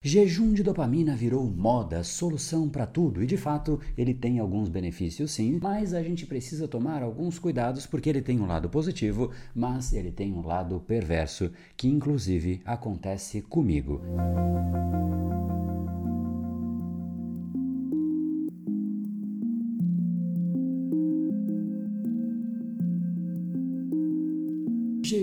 Jejum de dopamina virou moda, solução para tudo, e de fato ele tem alguns benefícios sim, mas a gente precisa tomar alguns cuidados porque ele tem um lado positivo, mas ele tem um lado perverso, que inclusive acontece comigo.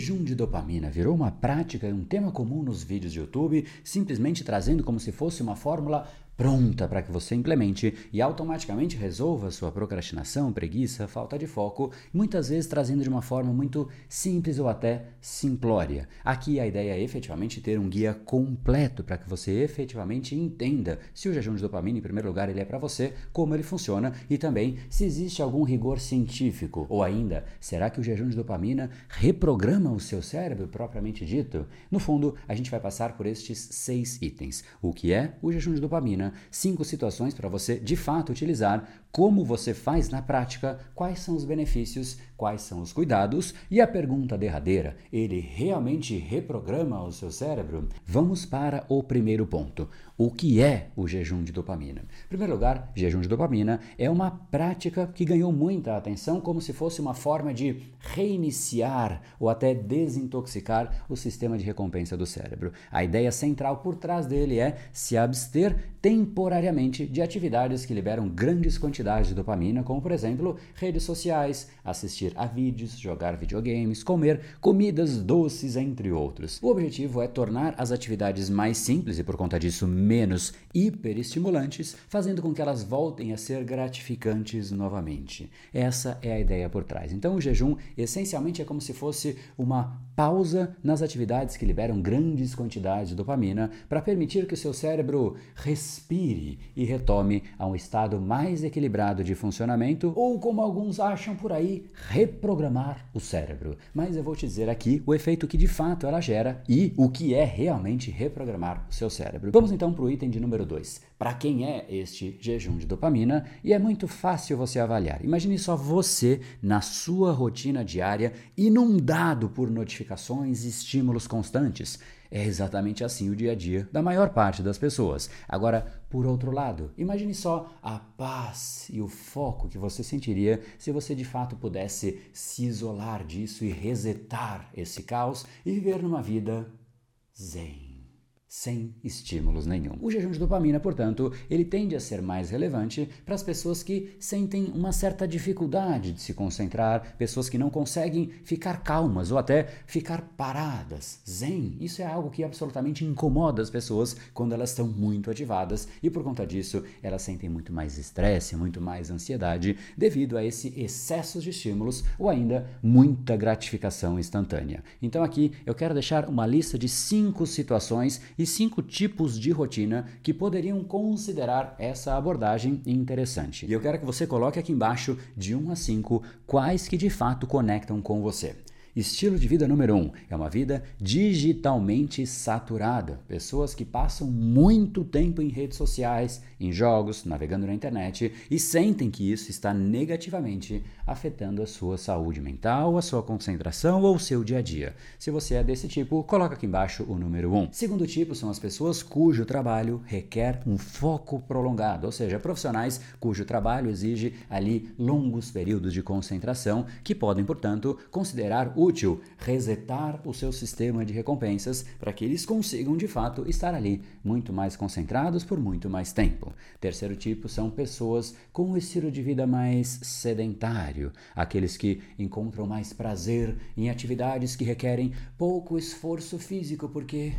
Jejum de dopamina virou uma prática e um tema comum nos vídeos de YouTube, simplesmente trazendo como se fosse uma fórmula pronta para que você implemente e automaticamente resolva sua procrastinação, preguiça, falta de foco, muitas vezes trazendo de uma forma muito simples ou até simplória. Aqui a ideia é efetivamente ter um guia completo para que você efetivamente entenda se o jejum de dopamina, em primeiro lugar, ele é para você, como ele funciona e também se existe algum rigor científico ou ainda, será que o jejum de dopamina reprograma o seu cérebro propriamente dito? No fundo, a gente vai passar por estes seis itens. O que é o jejum de dopamina? Cinco situações para você de fato utilizar, como você faz na prática, quais são os benefícios, quais são os cuidados e a pergunta derradeira: ele realmente reprograma o seu cérebro? Vamos para o primeiro ponto. O que é o jejum de dopamina? Em primeiro lugar, jejum de dopamina é uma prática que ganhou muita atenção como se fosse uma forma de reiniciar ou até desintoxicar o sistema de recompensa do cérebro. A ideia central por trás dele é se abster temporariamente de atividades que liberam grandes quantidades de dopamina, como por exemplo redes sociais, assistir a vídeos, jogar videogames, comer comidas doces, entre outros. O objetivo é tornar as atividades mais simples e por conta disso menos hiperestimulantes, fazendo com que elas voltem a ser gratificantes novamente. Essa é a ideia por trás. Então o jejum essencialmente é como se fosse uma pausa nas atividades que liberam grandes quantidades de dopamina para permitir que o seu cérebro respire e retome a um estado mais equilibrado de funcionamento, ou como alguns acham por aí, reprogramar o cérebro. Mas eu vou te dizer aqui o efeito que de fato ela gera e o que é realmente reprogramar o seu cérebro. Vamos então para o item de número 2. Para quem é este jejum de dopamina? E é muito fácil você avaliar. Imagine só você na sua rotina diária inundado por notificações e estímulos constantes. É exatamente assim o dia a dia da maior parte das pessoas. Agora, por outro lado, imagine só a paz e o foco que você sentiria se você de fato pudesse se isolar disso e resetar esse caos e viver numa vida zen sem estímulos nenhum. O jejum de dopamina, portanto, ele tende a ser mais relevante para as pessoas que sentem uma certa dificuldade de se concentrar, pessoas que não conseguem ficar calmas ou até ficar paradas. Zen, isso é algo que absolutamente incomoda as pessoas quando elas estão muito ativadas e por conta disso elas sentem muito mais estresse, muito mais ansiedade devido a esse excesso de estímulos ou ainda muita gratificação instantânea. Então aqui eu quero deixar uma lista de cinco situações e cinco tipos de rotina que poderiam considerar essa abordagem interessante. E eu quero que você coloque aqui embaixo de 1 a 5 quais que de fato conectam com você. Estilo de vida número 1 um, é uma vida digitalmente saturada. Pessoas que passam muito tempo em redes sociais, em jogos, navegando na internet e sentem que isso está negativamente afetando a sua saúde mental, a sua concentração ou o seu dia a dia. Se você é desse tipo, coloca aqui embaixo o número 1. Um. Segundo tipo são as pessoas cujo trabalho requer um foco prolongado, ou seja, profissionais cujo trabalho exige ali longos períodos de concentração que podem, portanto, considerar útil resetar o seu sistema de recompensas para que eles consigam de fato estar ali muito mais concentrados por muito mais tempo. Terceiro tipo são pessoas com um estilo de vida mais sedentário, aqueles que encontram mais prazer em atividades que requerem pouco esforço físico porque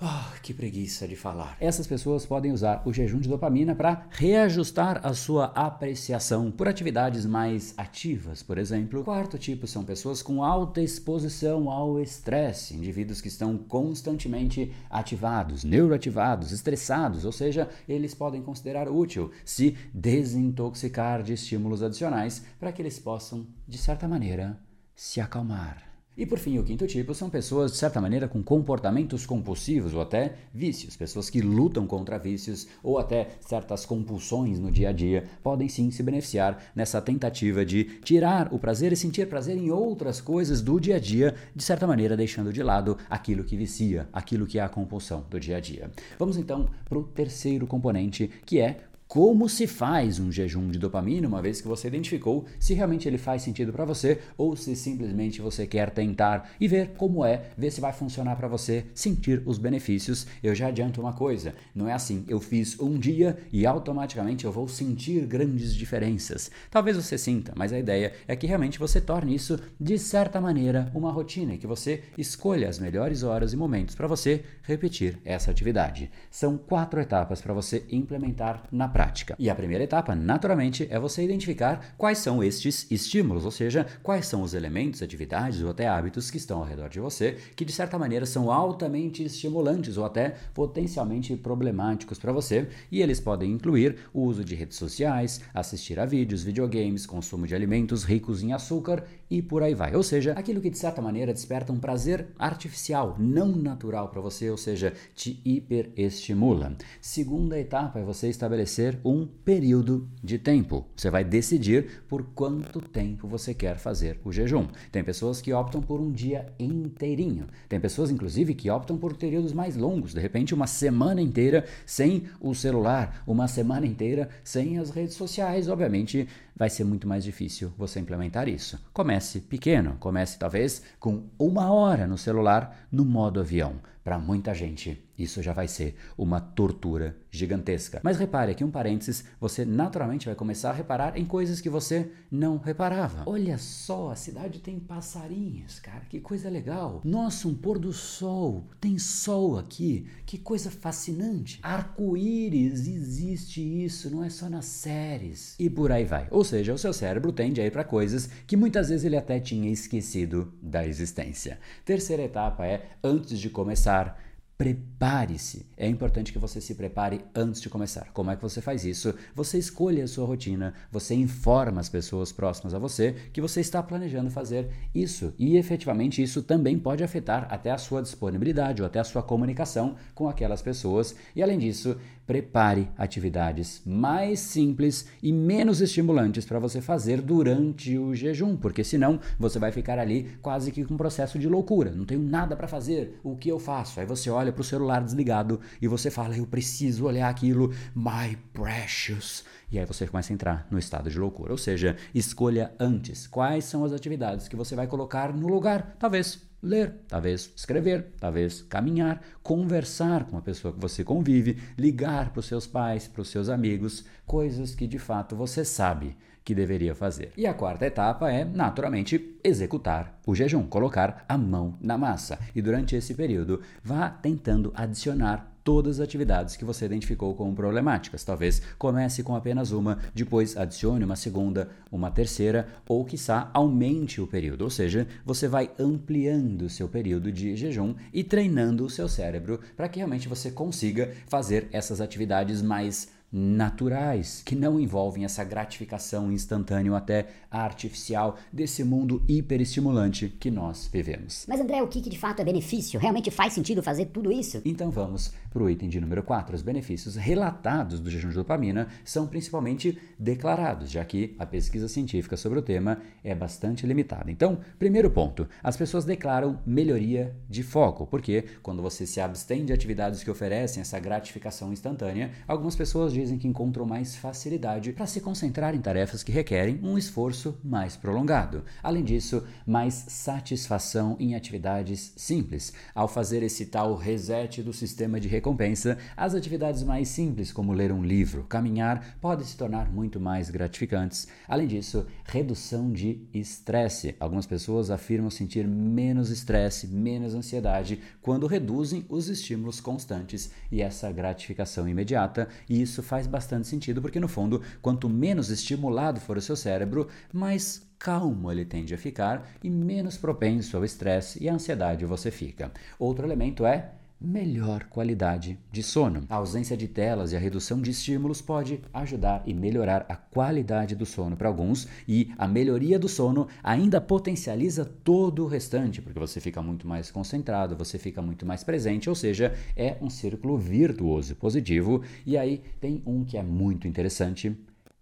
oh, que preguiça de falar. Essas pessoas podem usar o jejum de dopamina para reajustar a sua apreciação por atividades mais ativas, por exemplo. Quarto tipo são pessoas com alta exposição ao estresse, indivíduos que estão constantemente ativados, neuroativados, estressados, ou seja, eles podem considerar útil se desintoxicar de estímulos adicionais para que eles possam, de certa maneira, se acalmar. E por fim, o quinto tipo são pessoas, de certa maneira, com comportamentos compulsivos ou até vícios. Pessoas que lutam contra vícios ou até certas compulsões no dia a dia podem sim se beneficiar nessa tentativa de tirar o prazer e sentir prazer em outras coisas do dia a dia, de certa maneira deixando de lado aquilo que vicia, aquilo que é a compulsão do dia a dia. Vamos então para o terceiro componente, que é como se faz um jejum de dopamina, uma vez que você identificou se realmente ele faz sentido para você ou se simplesmente você quer tentar e ver como é, ver se vai funcionar para você, sentir os benefícios. Eu já adianto uma coisa, não é assim, eu fiz um dia e automaticamente eu vou sentir grandes diferenças. Talvez você sinta, mas a ideia é que realmente você torne isso de certa maneira uma rotina e que você escolha as melhores horas e momentos para você repetir essa atividade. São quatro etapas para você implementar na prática. E a primeira etapa, naturalmente, é você identificar quais são estes estímulos, ou seja, quais são os elementos, atividades ou até hábitos que estão ao redor de você que de certa maneira são altamente estimulantes ou até potencialmente problemáticos para você, e eles podem incluir o uso de redes sociais, assistir a vídeos, videogames, consumo de alimentos ricos em açúcar e por aí vai. Ou seja, aquilo que de certa maneira desperta um prazer artificial, não natural para você, ou seja, te hiperestimula. Segunda etapa é você estabelecer um período de tempo. Você vai decidir por quanto tempo você quer fazer o jejum. Tem pessoas que optam por um dia inteirinho. Tem pessoas, inclusive, que optam por períodos mais longos. De repente, uma semana inteira sem o celular, uma semana inteira sem as redes sociais. Obviamente, vai ser muito mais difícil você implementar isso. Comece pequeno. Comece, talvez, com uma hora no celular no modo avião. Para muita gente, isso já vai ser uma tortura gigantesca. Mas repare aqui um parênteses, você naturalmente vai começar a reparar em coisas que você não reparava. Olha só, a cidade tem passarinhos, cara, que coisa legal. Nossa, um pôr do sol, tem sol aqui, que coisa fascinante. Arco-íris, existe isso, não é só nas séries. E por aí vai. Ou seja, o seu cérebro tende a ir para coisas que muitas vezes ele até tinha esquecido da existência. Terceira etapa é, antes de começar, Prepare-se. É importante que você se prepare antes de começar. Como é que você faz isso? Você escolhe a sua rotina, você informa as pessoas próximas a você que você está planejando fazer isso. E efetivamente isso também pode afetar até a sua disponibilidade ou até a sua comunicação com aquelas pessoas. E além disso, prepare atividades mais simples e menos estimulantes para você fazer durante o jejum, porque senão você vai ficar ali quase que com um processo de loucura. Não tenho nada para fazer, o que eu faço? Aí você olha para o celular desligado e você fala: Eu preciso olhar aquilo, my precious. E aí você começa a entrar no estado de loucura. Ou seja, escolha antes quais são as atividades que você vai colocar no lugar. Talvez ler, talvez escrever, talvez caminhar, conversar com a pessoa que você convive, ligar para os seus pais, para os seus amigos, coisas que de fato você sabe que deveria fazer. E a quarta etapa é, naturalmente, executar o jejum, colocar a mão na massa. E durante esse período, vá tentando adicionar todas as atividades que você identificou como problemáticas. Talvez comece com apenas uma, depois adicione uma segunda, uma terceira, ou quiçá aumente o período. Ou seja, você vai ampliando o seu período de jejum e treinando o seu cérebro para que realmente você consiga fazer essas atividades mais naturais, que não envolvem essa gratificação instantânea ou até artificial desse mundo hiperestimulante que nós vivemos. Mas André, o que, que de fato é benefício? Realmente faz sentido fazer tudo isso? Então vamos para o item de número 4. Os benefícios relatados do jejum de dopamina são principalmente declarados, já que a pesquisa científica sobre o tema é bastante limitada. Então, primeiro ponto, as pessoas declaram melhoria de foco, porque quando você se abstém de atividades que oferecem essa gratificação instantânea, algumas pessoas dizem que encontram mais facilidade para se concentrar em tarefas que requerem um esforço mais prolongado. Além disso, mais satisfação em atividades simples. Ao fazer esse tal reset do sistema de recompensa, as atividades mais simples, como ler um livro, caminhar, podem se tornar muito mais gratificantes. Além disso, redução de estresse. Algumas pessoas afirmam sentir menos estresse, menos ansiedade quando reduzem os estímulos constantes e essa gratificação imediata, e isso faz bastante sentido, porque no fundo, quanto menos estimulado for o seu cérebro, mais calmo ele tende a ficar e menos propenso ao estresse e à ansiedade você fica. Outro elemento é melhor qualidade de sono. A ausência de telas e a redução de estímulos pode ajudar e melhorar a qualidade do sono para alguns, e a melhoria do sono ainda potencializa todo o restante, porque você fica muito mais concentrado, você fica muito mais presente, ou seja, é um círculo virtuoso positivo. E aí tem um que é muito interessante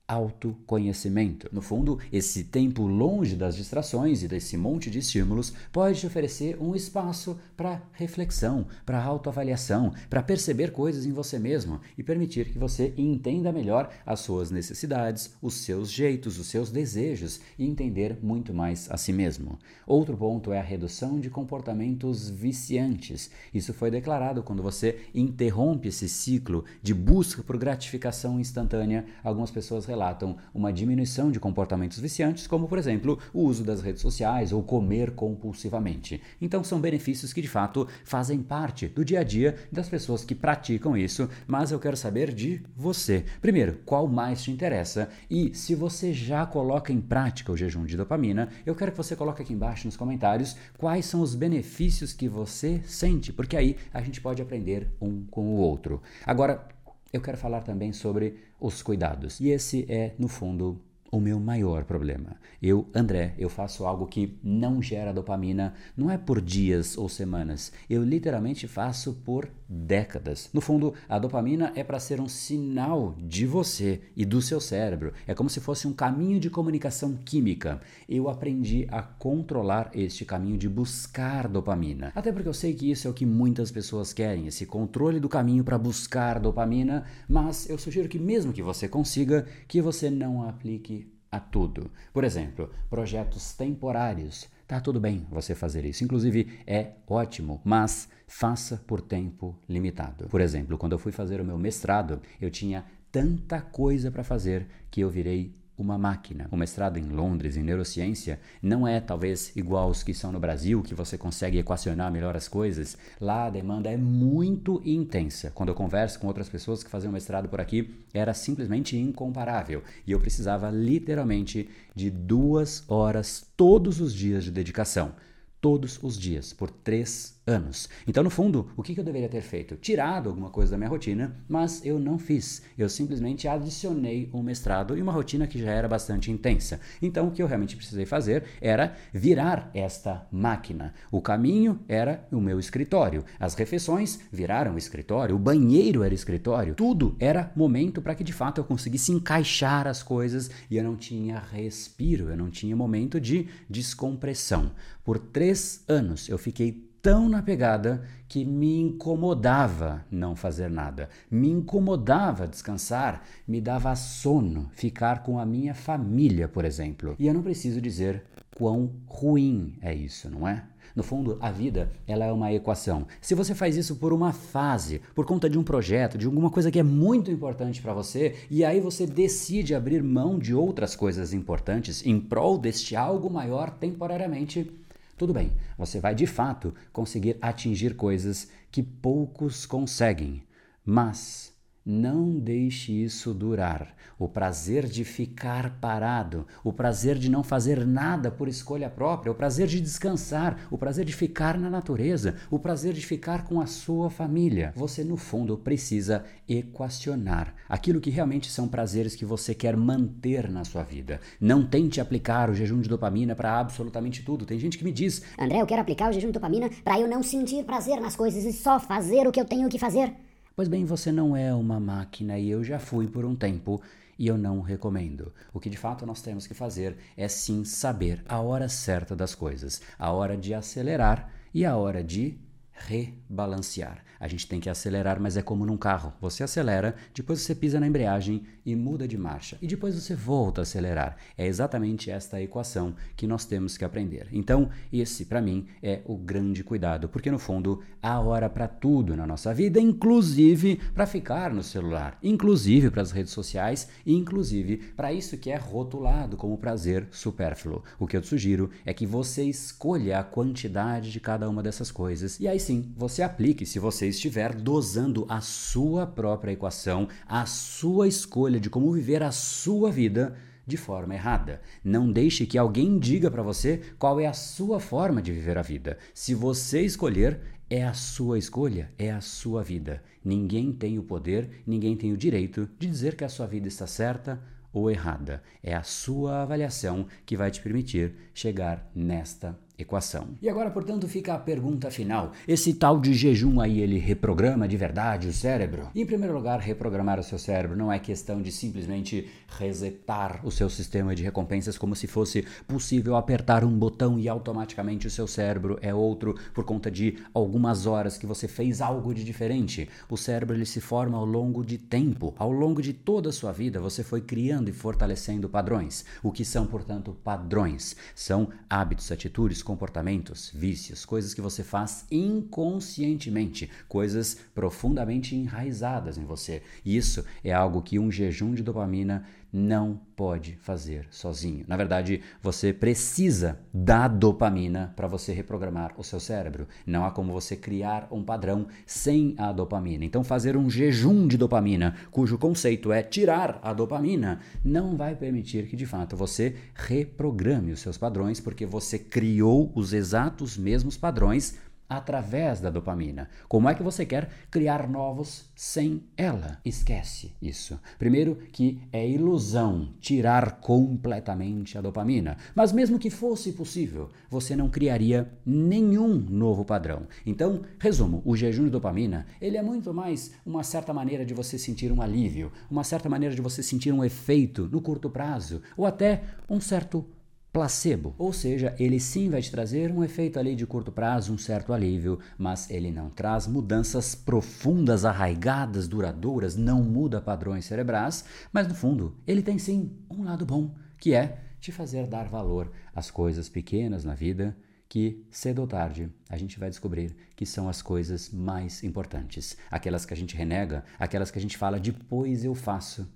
autoconhecimento. No fundo, esse tempo longe das distrações e desse monte de estímulos pode te oferecer um espaço para reflexão, para autoavaliação, para perceber coisas em você mesmo e permitir que você entenda melhor as suas necessidades, os seus jeitos, os seus desejos e entender muito mais a si mesmo. Outro ponto é a redução de comportamentos viciantes. Isso foi declarado quando você interrompe esse ciclo de busca por gratificação instantânea. Algumas pessoas relatam uma diminuição de comportamentos viciantes, como por exemplo o uso das redes sociais ou comer compulsivamente. Então são benefícios que de fato fazem parte do dia a dia das pessoas que praticam isso, mas eu quero saber de você. Primeiro, qual mais te interessa? E se você já coloca em prática o jejum de dopamina, eu quero que você coloque aqui embaixo nos comentários quais são os benefícios que você sente, porque aí a gente pode aprender um com o outro. Agora, eu quero falar também sobre os cuidados. E esse é, no fundo, o meu maior problema. Eu, André, eu faço algo que não gera dopamina, não é por dias ou semanas, eu literalmente faço por décadas. No fundo, a dopamina é para ser um sinal de você e do seu cérebro. É como se fosse um caminho de comunicação química. Eu aprendi a controlar este caminho de buscar dopamina. Até porque eu sei que isso é o que muitas pessoas querem, esse controle do caminho para buscar dopamina, mas eu sugiro que mesmo que você consiga, que você não aplique a tudo. Por exemplo, projetos temporários. Tá tudo bem você fazer isso. Inclusive é ótimo, mas faça por tempo limitado. Por exemplo, quando eu fui fazer o meu mestrado, eu tinha tanta coisa para fazer que eu virei uma máquina. O mestrado em Londres em neurociência não é talvez igual aos que são no Brasil, que você consegue equacionar melhor as coisas. Lá a demanda é muito intensa. Quando eu converso com outras pessoas que faziam mestrado por aqui, era simplesmente incomparável. E eu precisava literalmente de duas horas todos os dias de dedicação. Todos os dias, por três anos. Então, no fundo, o que eu deveria ter feito? Tirado alguma coisa da minha rotina, mas eu não fiz. Eu simplesmente adicionei um mestrado e uma rotina que já era bastante intensa. Então, o que eu realmente precisei fazer era virar esta máquina. O caminho era o meu escritório. As refeições viraram escritório. O banheiro era escritório. Tudo era momento para que de fato eu conseguisse encaixar as coisas e eu não tinha respiro, eu não tinha momento de descompressão. Por três anos eu fiquei tão na pegada que me incomodava não fazer nada, me incomodava descansar, me dava sono ficar com a minha família, por exemplo. E eu não preciso dizer quão ruim é isso, não é? No fundo, a vida ela é uma equação. Se você faz isso por uma fase, por conta de um projeto, de alguma coisa que é muito importante para você, e aí você decide abrir mão de outras coisas importantes em prol deste algo maior temporariamente, tudo bem, você vai de fato conseguir atingir coisas que poucos conseguem, mas não deixe isso durar. O prazer de ficar parado, o prazer de não fazer nada por escolha própria, o prazer de descansar, o prazer de ficar na natureza, o prazer de ficar com a sua família. Você, no fundo, precisa equacionar aquilo que realmente são prazeres que você quer manter na sua vida. Não tente aplicar o jejum de dopamina para absolutamente tudo. Tem gente que me diz: André, eu quero aplicar o jejum de dopamina para eu não sentir prazer nas coisas e só fazer o que eu tenho que fazer. Pois bem, você não é uma máquina e eu já fui por um tempo e eu não recomendo. O que de fato nós temos que fazer é sim saber a hora certa das coisas, a hora de acelerar e a hora de rebalancear. A gente tem que acelerar, mas é como num carro. Você acelera, depois você pisa na embreagem e muda de marcha. E depois você volta a acelerar. É exatamente esta equação que nós temos que aprender. Então, esse para mim é o grande cuidado, porque no fundo há hora para tudo na nossa vida, inclusive para ficar no celular, inclusive para as redes sociais inclusive para isso que é rotulado como prazer supérfluo. O que eu te sugiro é que você escolha a quantidade de cada uma dessas coisas e aí sim você aplique se você estiver dosando a sua própria equação, a sua escolha de como viver a sua vida de forma errada. Não deixe que alguém diga para você qual é a sua forma de viver a vida. Se você escolher, é a sua escolha, é a sua vida. Ninguém tem o poder, ninguém tem o direito de dizer que a sua vida está certa ou errada. É a sua avaliação que vai te permitir chegar nesta equação. E agora, portanto, fica a pergunta final. Esse tal de jejum aí, ele reprograma de verdade o cérebro? Em primeiro lugar, reprogramar o seu cérebro não é questão de simplesmente resetar o seu sistema de recompensas como se fosse possível apertar um botão e automaticamente o seu cérebro é outro por conta de algumas horas que você fez algo de diferente. O cérebro ele se forma ao longo de tempo. Ao longo de toda a sua vida, você foi criando e fortalecendo padrões. O que são, portanto, padrões? São hábitos, atitudes, comportamentos, vícios, coisas que você faz inconscientemente, coisas profundamente enraizadas em você. Isso é algo que um jejum de dopamina não pode fazer sozinho. Na verdade, você precisa da dopamina para você reprogramar o seu cérebro. Não há como você criar um padrão sem a dopamina. Então, fazer um jejum de dopamina, cujo conceito é tirar a dopamina, não vai permitir que de fato você reprograme os seus padrões, porque você criou os exatos mesmos padrões através da dopamina. Como é que você quer criar novos sem ela? Esquece isso. Primeiro, que é ilusão tirar completamente a dopamina. Mas mesmo que fosse possível, você não criaria nenhum novo padrão. Então, resumo, o jejum de dopamina, ele é muito mais uma certa maneira de você sentir um alívio, uma certa maneira de você sentir um efeito no curto prazo, ou até um certo placebo, ou seja, ele sim vai te trazer um efeito ali de curto prazo, um certo alívio, mas ele não traz mudanças profundas, arraigadas, duradouras, não muda padrões cerebrais, mas no fundo, ele tem sim um lado bom, que é te fazer dar valor às coisas pequenas na vida que cedo ou tarde a gente vai descobrir que são as coisas mais importantes, aquelas que a gente renega, aquelas que a gente fala depois eu faço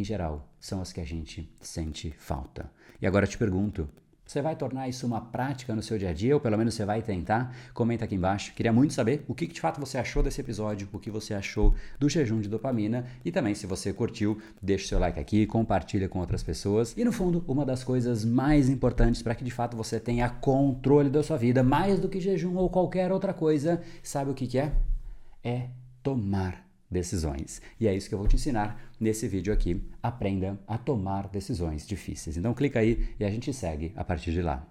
em geral, são as que a gente sente falta. E agora eu te pergunto: você vai tornar isso uma prática no seu dia a dia, ou pelo menos você vai tentar? Comenta aqui embaixo. Queria muito saber o que, de fato você achou desse episódio, o que você achou do jejum de dopamina. E também, se você curtiu, deixa seu like aqui, compartilha com outras pessoas. E no fundo, uma das coisas mais importantes para que de fato você tenha controle da sua vida, mais do que jejum ou qualquer outra coisa, sabe o que, que é? É tomar decisões. E é isso que eu vou te ensinar nesse vídeo aqui, aprenda a tomar decisões difíceis. Então clica aí e a gente segue a partir de lá.